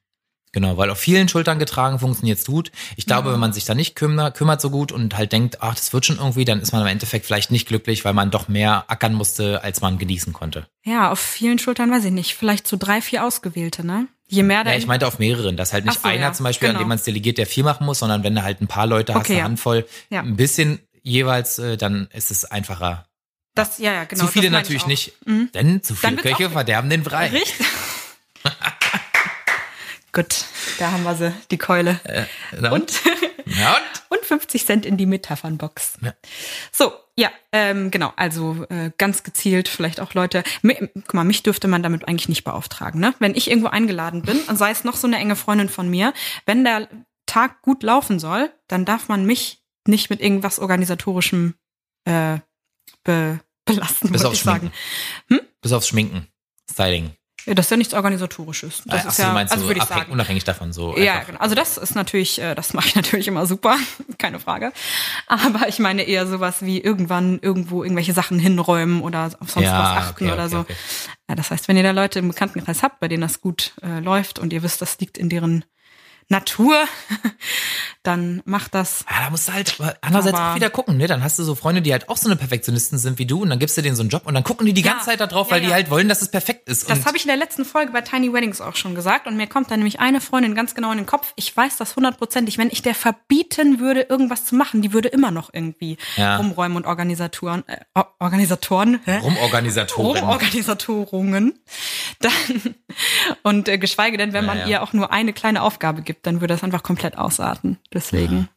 Genau, weil auf vielen Schultern getragen funktioniert es gut. Ich glaube, ja. wenn man sich da nicht kümmert, kümmert so gut und halt denkt, ach, das wird schon irgendwie, dann ist man im Endeffekt vielleicht nicht glücklich, weil man doch mehr ackern musste, als man genießen konnte. Ja, auf vielen Schultern weiß ich nicht. Vielleicht so drei, vier Ausgewählte, ne? Je mehr da. Ja, ich meinte auf mehreren, dass halt nicht so, einer ja, zum Beispiel, genau. an dem man es delegiert, der viel machen muss, sondern wenn du halt ein paar Leute hast, okay, eine ja. Handvoll, ein bisschen jeweils, äh, dann ist es einfacher. Das, ja, ja, genau. Zu viele natürlich nicht, mhm. denn zu viele Köche verderben den Brei. Richtig. [LAUGHS] Gut, da haben wir sie, die Keule. Äh, und? Und? Und? [LAUGHS] und 50 Cent in die Metaphernbox. Ja. So, ja, ähm, genau. Also äh, ganz gezielt vielleicht auch Leute. Guck mal, mich dürfte man damit eigentlich nicht beauftragen. Ne? Wenn ich irgendwo eingeladen bin, und sei es noch so eine enge Freundin von mir, wenn der Tag gut laufen soll, dann darf man mich nicht mit irgendwas organisatorischem äh, be belasten, würde ich sagen. Hm? Bis aufs Schminken, Styling. Ja, das ist ja nichts Organisatorisches. Das Ach, ist ja, meinst also würde ich sagen. unabhängig davon so. Ja, genau. Also das ist natürlich, äh, das mache ich [LAUGHS] natürlich immer super, [LAUGHS] keine Frage. Aber ich meine eher sowas wie irgendwann irgendwo irgendwelche Sachen hinräumen oder auf sonst ja, was achten okay, oder okay, so. Okay. Ja, das heißt, wenn ihr da Leute im Bekanntenkreis habt, bei denen das gut äh, läuft und ihr wisst, das liegt in deren Natur, [LAUGHS] dann mach das. Ja, da musst du halt andererseits aber auch wieder gucken, ne? Dann hast du so Freunde, die halt auch so eine Perfektionisten sind wie du und dann gibst du denen so einen Job und dann gucken die die ja, ganze Zeit da drauf, weil ja, die halt wollen, dass es perfekt ist. Das habe ich in der letzten Folge bei Tiny Weddings auch schon gesagt und mir kommt da nämlich eine Freundin ganz genau in den Kopf. Ich weiß das hundertprozentig. Wenn ich der verbieten würde, irgendwas zu machen, die würde immer noch irgendwie rumräumen und Organisatoren, äh, Organisatoren, hä? Rumorganisatoren. Rumorganisatorungen. [LAUGHS] Dann, und äh, geschweige denn, wenn man ihr auch nur eine kleine Aufgabe gibt, gibt, dann würde das einfach komplett ausarten. Deswegen.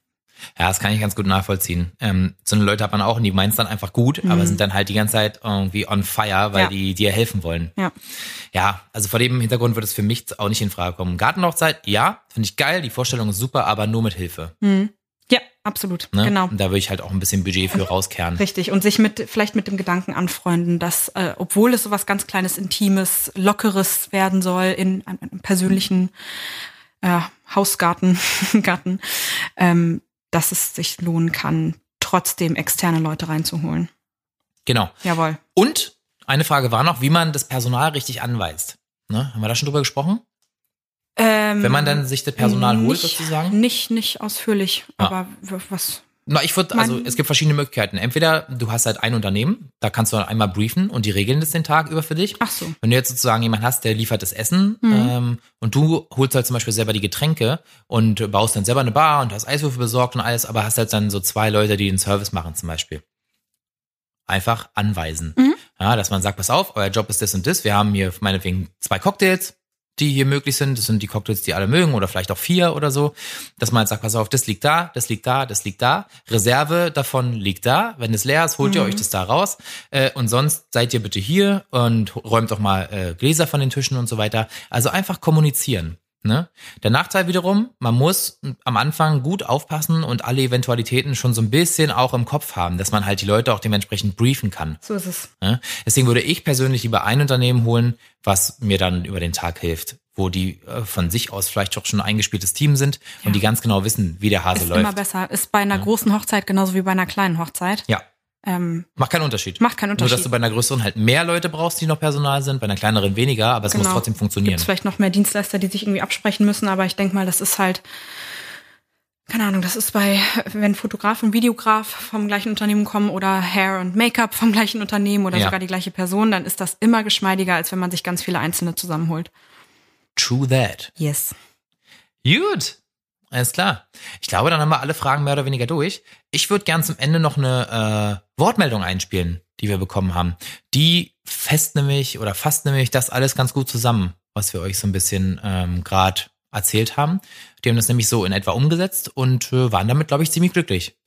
Ja. das kann ich ganz gut nachvollziehen. Ähm, so eine Leute hat man auch und die meinen es dann einfach gut, mhm. aber sind dann halt die ganze Zeit irgendwie on fire, weil ja. die dir helfen wollen. Ja. Ja, also vor dem Hintergrund wird es für mich auch nicht in Frage kommen. Gartenhochzeit, ja, finde ich geil, die Vorstellung ist super, aber nur mit Hilfe. Mhm. Ja, absolut. Ne? Genau. Und da würde ich halt auch ein bisschen Budget für rauskehren. Richtig. Und sich mit, vielleicht mit dem Gedanken anfreunden, dass, äh, obwohl es so was ganz Kleines, Intimes, Lockeres werden soll, in einem persönlichen äh, Hausgarten, [LAUGHS] Garten, ähm, dass es sich lohnen kann, trotzdem externe Leute reinzuholen. Genau. Jawohl. Und eine Frage war noch, wie man das Personal richtig anweist. Ne? Haben wir da schon drüber gesprochen? Ähm, Wenn man dann sich das Personal nicht, holt, sozusagen? Nicht, nicht ausführlich, ja. aber was, na, ich würde, also es gibt verschiedene Möglichkeiten. Entweder du hast halt ein Unternehmen, da kannst du dann einmal briefen und die regeln das den Tag über für dich. Ach so. Wenn du jetzt sozusagen jemanden hast, der liefert das Essen mhm. ähm, und du holst halt zum Beispiel selber die Getränke und baust dann selber eine Bar und hast Eiswürfel besorgt und alles, aber hast halt dann so zwei Leute, die den Service machen zum Beispiel. Einfach anweisen. Mhm. Ja, dass man sagt, pass auf, euer Job ist das und das. Wir haben hier meinetwegen zwei Cocktails, die hier möglich sind. Das sind die Cocktails, die alle mögen oder vielleicht auch vier oder so. Dass man halt sagt, pass auf, das liegt da, das liegt da, das liegt da. Reserve davon liegt da. Wenn es leer ist, holt mhm. ihr euch das da raus. Äh, und sonst seid ihr bitte hier und räumt doch mal äh, Gläser von den Tischen und so weiter. Also einfach kommunizieren. Ne? Der Nachteil wiederum, man muss am Anfang gut aufpassen und alle Eventualitäten schon so ein bisschen auch im Kopf haben, dass man halt die Leute auch dementsprechend briefen kann. So ist es. Ne? Deswegen würde ich persönlich lieber ein Unternehmen holen, was mir dann über den Tag hilft, wo die äh, von sich aus vielleicht auch schon ein eingespieltes Team sind ja. und die ganz genau wissen, wie der Hase ist läuft. Ist immer besser. Ist bei einer ja. großen Hochzeit genauso wie bei einer kleinen Hochzeit. Ja. Ähm, macht keinen Unterschied. Macht keinen Unterschied. Nur, dass du bei einer größeren halt mehr Leute brauchst, die noch Personal sind, bei einer kleineren weniger, aber es genau. muss trotzdem funktionieren. Gibt's vielleicht noch mehr Dienstleister, die sich irgendwie absprechen müssen, aber ich denke mal, das ist halt, keine Ahnung, das ist bei, wenn Fotograf und Videograf vom gleichen Unternehmen kommen oder Hair und Make-up vom gleichen Unternehmen oder ja. sogar die gleiche Person, dann ist das immer geschmeidiger, als wenn man sich ganz viele Einzelne zusammenholt. True that. Yes. Gut. Alles klar. Ich glaube, dann haben wir alle Fragen mehr oder weniger durch. Ich würde gern zum Ende noch eine äh, Wortmeldung einspielen, die wir bekommen haben. Die fest nämlich oder fasst nämlich das alles ganz gut zusammen, was wir euch so ein bisschen ähm, gerade erzählt haben. Die haben das nämlich so in etwa umgesetzt und äh, waren damit, glaube ich, ziemlich glücklich.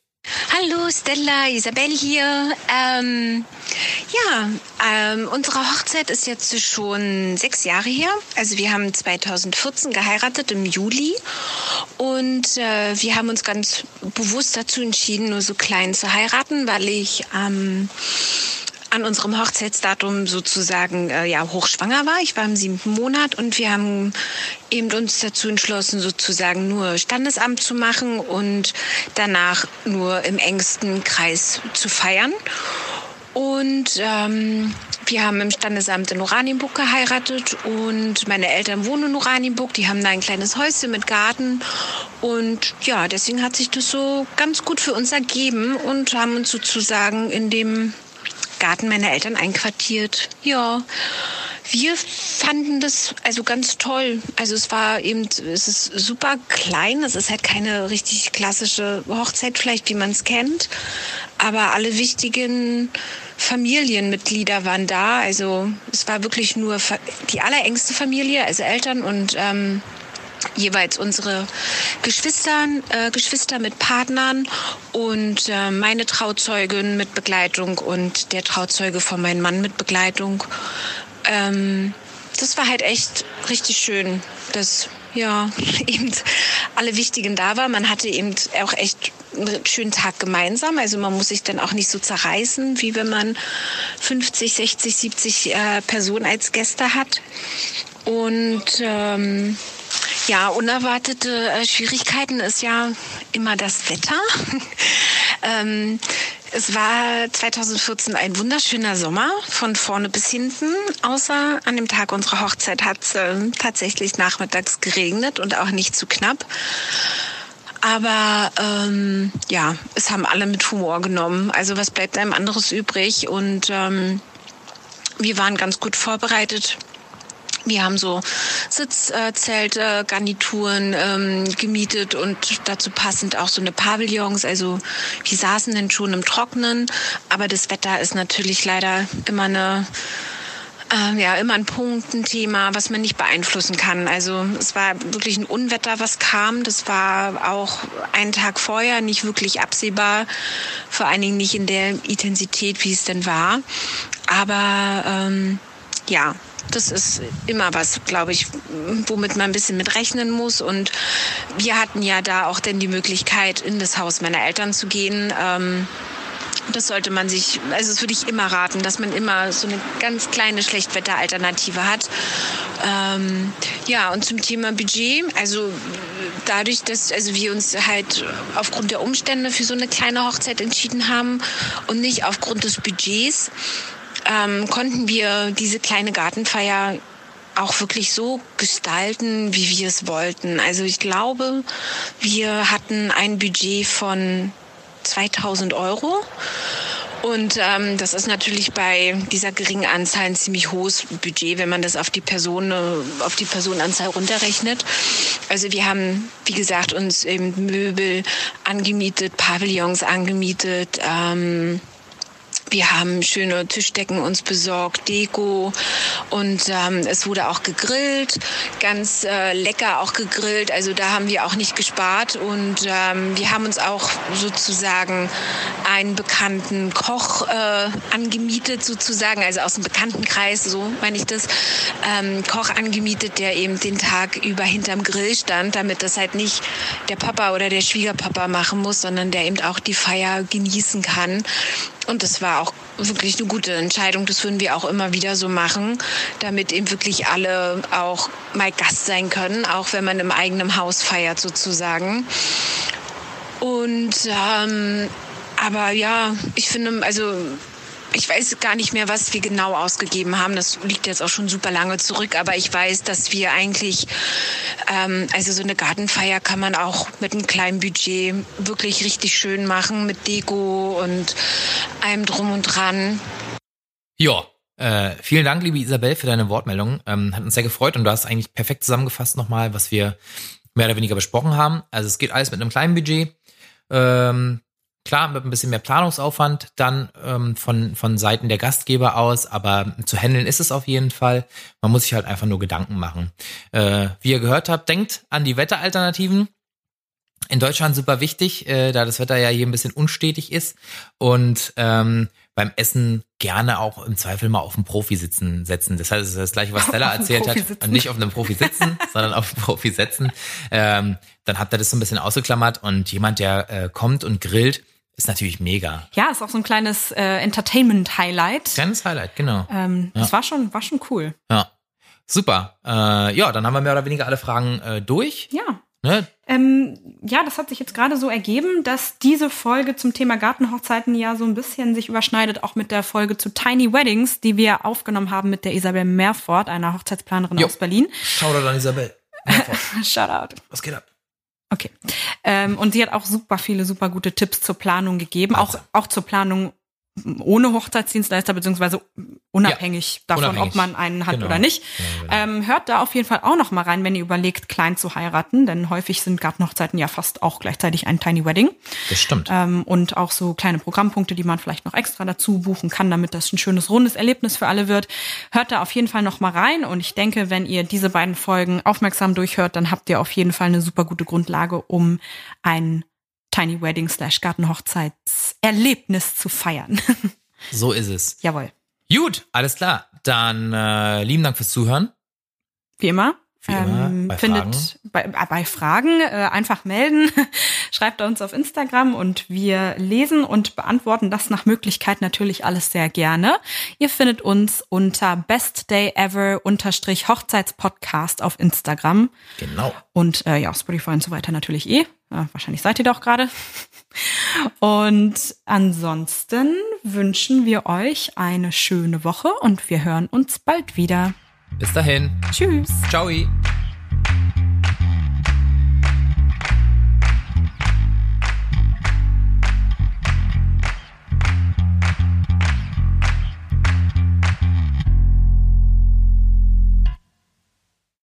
Hallo Stella, Isabel hier. Ähm, ja, ähm, unsere Hochzeit ist jetzt schon sechs Jahre her. Also wir haben 2014 geheiratet im Juli und äh, wir haben uns ganz bewusst dazu entschieden, nur so klein zu heiraten, weil ich ähm, an unserem Hochzeitsdatum sozusagen äh, ja hochschwanger war. Ich war im siebten Monat und wir haben eben uns dazu entschlossen, sozusagen nur Standesamt zu machen und danach nur im engsten Kreis zu feiern. Und ähm, wir haben im Standesamt in Oranienburg geheiratet und meine Eltern wohnen in Oranienburg. Die haben da ein kleines Häuschen mit Garten. Und ja, deswegen hat sich das so ganz gut für uns ergeben und haben uns sozusagen in dem Garten meiner Eltern einquartiert. Ja. Wir fanden das also ganz toll. Also es war eben, es ist super klein. Es ist halt keine richtig klassische Hochzeit vielleicht, wie man es kennt. Aber alle wichtigen Familienmitglieder waren da. Also es war wirklich nur die allerengste Familie, also Eltern und ähm, jeweils unsere Geschwister, äh, Geschwister mit Partnern und äh, meine Trauzeugin mit Begleitung und der Trauzeuge von meinem Mann mit Begleitung. Ähm, das war halt echt richtig schön, dass ja [LAUGHS] eben alle Wichtigen da waren. Man hatte eben auch echt einen schönen Tag gemeinsam. Also man muss sich dann auch nicht so zerreißen, wie wenn man 50, 60, 70 äh, Personen als Gäste hat. Und ähm, ja, unerwartete äh, Schwierigkeiten ist ja immer das Wetter. [LAUGHS] ähm, es war 2014 ein wunderschöner Sommer von vorne bis hinten, außer an dem Tag unserer Hochzeit hat es äh, tatsächlich nachmittags geregnet und auch nicht zu knapp. Aber ähm, ja, es haben alle mit Humor genommen. Also was bleibt einem anderes übrig? Und ähm, wir waren ganz gut vorbereitet. Wir haben so Sitzzelte, Garnituren ähm, gemietet und dazu passend auch so eine Pavillons. Also wir saßen dann schon im Trocknen, aber das Wetter ist natürlich leider immer eine äh, ja, immer ein Punkt, ein Thema, was man nicht beeinflussen kann. Also es war wirklich ein Unwetter, was kam. Das war auch einen Tag vorher nicht wirklich absehbar, vor allen Dingen nicht in der Intensität, wie es denn war. Aber ähm, ja, das ist immer was, glaube ich, womit man ein bisschen mit rechnen muss. Und wir hatten ja da auch dann die Möglichkeit, in das Haus meiner Eltern zu gehen. Ähm, das sollte man sich, also das würde ich immer raten, dass man immer so eine ganz kleine Schlechtwetteralternative hat. Ähm, ja, und zum Thema Budget, also dadurch, dass also wir uns halt aufgrund der Umstände für so eine kleine Hochzeit entschieden haben und nicht aufgrund des Budgets, ähm, konnten wir diese kleine Gartenfeier auch wirklich so gestalten, wie wir es wollten. Also ich glaube, wir hatten ein Budget von 2000 Euro. Und ähm, das ist natürlich bei dieser geringen Anzahl ein ziemlich hohes Budget, wenn man das auf die Person, äh, auf die Personenanzahl runterrechnet. Also wir haben, wie gesagt, uns eben Möbel angemietet, Pavillons angemietet. Ähm, wir haben schöne Tischdecken uns besorgt, Deko und ähm, es wurde auch gegrillt, ganz äh, lecker auch gegrillt. Also da haben wir auch nicht gespart und ähm, wir haben uns auch sozusagen einen bekannten Koch äh, angemietet sozusagen, also aus dem Bekanntenkreis, so meine ich das, ähm, Koch angemietet, der eben den Tag über hinterm Grill stand, damit das halt nicht der Papa oder der Schwiegerpapa machen muss, sondern der eben auch die Feier genießen kann. Und das war auch wirklich eine gute Entscheidung. Das würden wir auch immer wieder so machen, damit eben wirklich alle auch mal Gast sein können, auch wenn man im eigenen Haus feiert sozusagen. Und ähm, aber ja, ich finde, also ich weiß gar nicht mehr, was wir genau ausgegeben haben. Das liegt jetzt auch schon super lange zurück. Aber ich weiß, dass wir eigentlich, ähm, also so eine Gartenfeier kann man auch mit einem kleinen Budget wirklich richtig schön machen mit Deko und allem drum und dran. Ja, äh, vielen Dank, liebe Isabel, für deine Wortmeldung. Ähm, hat uns sehr gefreut und du hast eigentlich perfekt zusammengefasst nochmal, was wir mehr oder weniger besprochen haben. Also es geht alles mit einem kleinen Budget. Ähm, Klar, mit ein bisschen mehr Planungsaufwand dann ähm, von, von Seiten der Gastgeber aus, aber zu handeln ist es auf jeden Fall. Man muss sich halt einfach nur Gedanken machen. Äh, wie ihr gehört habt, denkt an die Wetteralternativen. In Deutschland super wichtig, äh, da das Wetter ja hier ein bisschen unstetig ist und ähm, beim Essen gerne auch im Zweifel mal auf einen Profi sitzen setzen. Das heißt, das ist das gleiche, was Stella erzählt hat. Und nicht auf einem Profi sitzen, [LAUGHS] sondern auf einen Profi setzen. Ähm, dann habt ihr das so ein bisschen ausgeklammert und jemand, der äh, kommt und grillt, ist natürlich mega. Ja, ist auch so ein kleines äh, Entertainment-Highlight. Kleines Highlight, genau. Ähm, ja. Das war schon, war schon cool. Ja. Super. Äh, ja, dann haben wir mehr oder weniger alle Fragen äh, durch. Ja. Ne? Ähm, ja, das hat sich jetzt gerade so ergeben, dass diese Folge zum Thema Gartenhochzeiten ja so ein bisschen sich überschneidet, auch mit der Folge zu Tiny Weddings, die wir aufgenommen haben mit der Isabel Mehrfort, einer Hochzeitsplanerin jo. aus Berlin. Shoutout an Isabel. [LAUGHS] Shoutout. Was geht ab? Okay. Ähm, und sie hat auch super viele, super gute Tipps zur Planung gegeben, auch, auch zur Planung ohne Hochzeitsdienstleister, beziehungsweise unabhängig ja, davon, unabhängig. ob man einen hat genau. oder nicht. Genau, genau. Ähm, hört da auf jeden Fall auch noch mal rein, wenn ihr überlegt, klein zu heiraten, denn häufig sind Gartenhochzeiten ja fast auch gleichzeitig ein Tiny Wedding. Das stimmt. Ähm, und auch so kleine Programmpunkte, die man vielleicht noch extra dazu buchen kann, damit das ein schönes, rundes Erlebnis für alle wird. Hört da auf jeden Fall noch mal rein und ich denke, wenn ihr diese beiden Folgen aufmerksam durchhört, dann habt ihr auf jeden Fall eine super gute Grundlage, um ein Tiny Wedding slash Gartenhochzeitserlebnis zu feiern. [LAUGHS] so ist es. Jawohl. Gut, alles klar. Dann äh, lieben Dank fürs Zuhören. Wie immer. Wie immer, ähm, bei findet Fragen. Bei, äh, bei Fragen äh, einfach melden, [LAUGHS] schreibt uns auf Instagram und wir lesen und beantworten das nach Möglichkeit natürlich alles sehr gerne. Ihr findet uns unter bestdayever unterstrich Hochzeitspodcast auf Instagram. Genau. Und äh, ja, Spotify und so weiter natürlich eh. Äh, wahrscheinlich seid ihr doch gerade. Und ansonsten wünschen wir euch eine schöne Woche und wir hören uns bald wieder. Bis dahin. Tschüss. Ciao.